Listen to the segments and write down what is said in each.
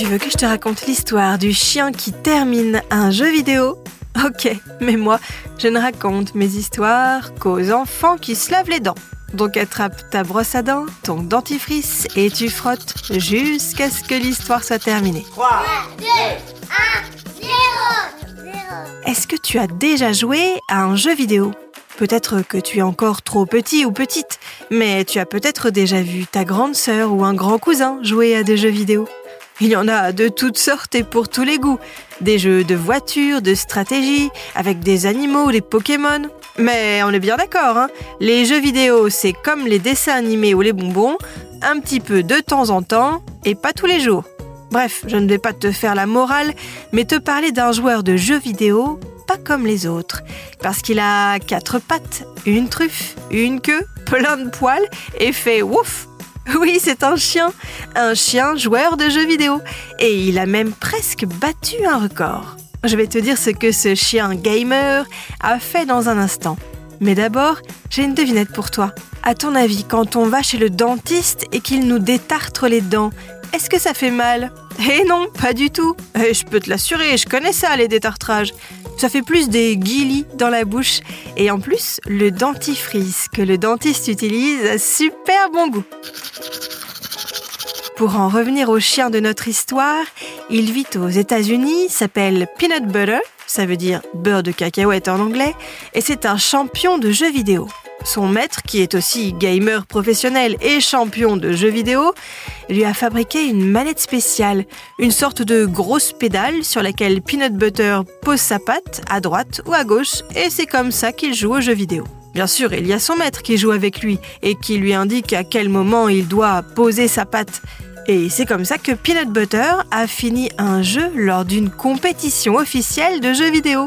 Tu veux que je te raconte l'histoire du chien qui termine un jeu vidéo? Ok, mais moi, je ne raconte mes histoires qu'aux enfants qui se lavent les dents. Donc attrape ta brosse à dents, ton dentifrice et tu frottes jusqu'à ce que l'histoire soit terminée. 3, 2, 1, 0, 0. Est-ce que tu as déjà joué à un jeu vidéo? Peut-être que tu es encore trop petit ou petite, mais tu as peut-être déjà vu ta grande sœur ou un grand cousin jouer à des jeux vidéo. Il y en a de toutes sortes et pour tous les goûts. Des jeux de voitures, de stratégie, avec des animaux des Pokémon. Mais on est bien d'accord, hein les jeux vidéo, c'est comme les dessins animés ou les bonbons, un petit peu de temps en temps et pas tous les jours. Bref, je ne vais pas te faire la morale, mais te parler d'un joueur de jeux vidéo pas comme les autres. Parce qu'il a quatre pattes, une truffe, une queue, plein de poils et fait ouf oui, c'est un chien, un chien joueur de jeux vidéo. Et il a même presque battu un record. Je vais te dire ce que ce chien gamer a fait dans un instant. Mais d'abord, j'ai une devinette pour toi. À ton avis, quand on va chez le dentiste et qu'il nous détartre les dents, est-ce que ça fait mal? Eh non, pas du tout. Et je peux te l'assurer, je connais ça, les détartrages. Ça fait plus des guilis dans la bouche. Et en plus, le dentifrice que le dentiste utilise a super bon goût. Pour en revenir au chien de notre histoire, il vit aux États-Unis, s'appelle Peanut Butter, ça veut dire beurre de cacahuète en anglais, et c'est un champion de jeux vidéo. Son maître, qui est aussi gamer professionnel et champion de jeux vidéo, lui a fabriqué une manette spéciale, une sorte de grosse pédale sur laquelle Peanut Butter pose sa patte à droite ou à gauche, et c'est comme ça qu'il joue aux jeux vidéo. Bien sûr, il y a son maître qui joue avec lui et qui lui indique à quel moment il doit poser sa patte. Et c'est comme ça que Peanut Butter a fini un jeu lors d'une compétition officielle de jeux vidéo.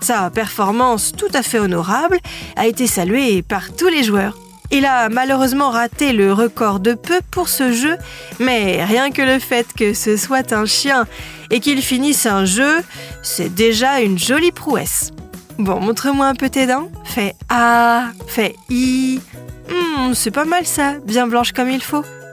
Sa performance tout à fait honorable a été saluée par tous les joueurs. Il a malheureusement raté le record de peu pour ce jeu, mais rien que le fait que ce soit un chien et qu'il finisse un jeu, c'est déjà une jolie prouesse. Bon, montre-moi un peu tes dents. Fais A, fais I. Hmm, c'est pas mal ça, bien blanche comme il faut.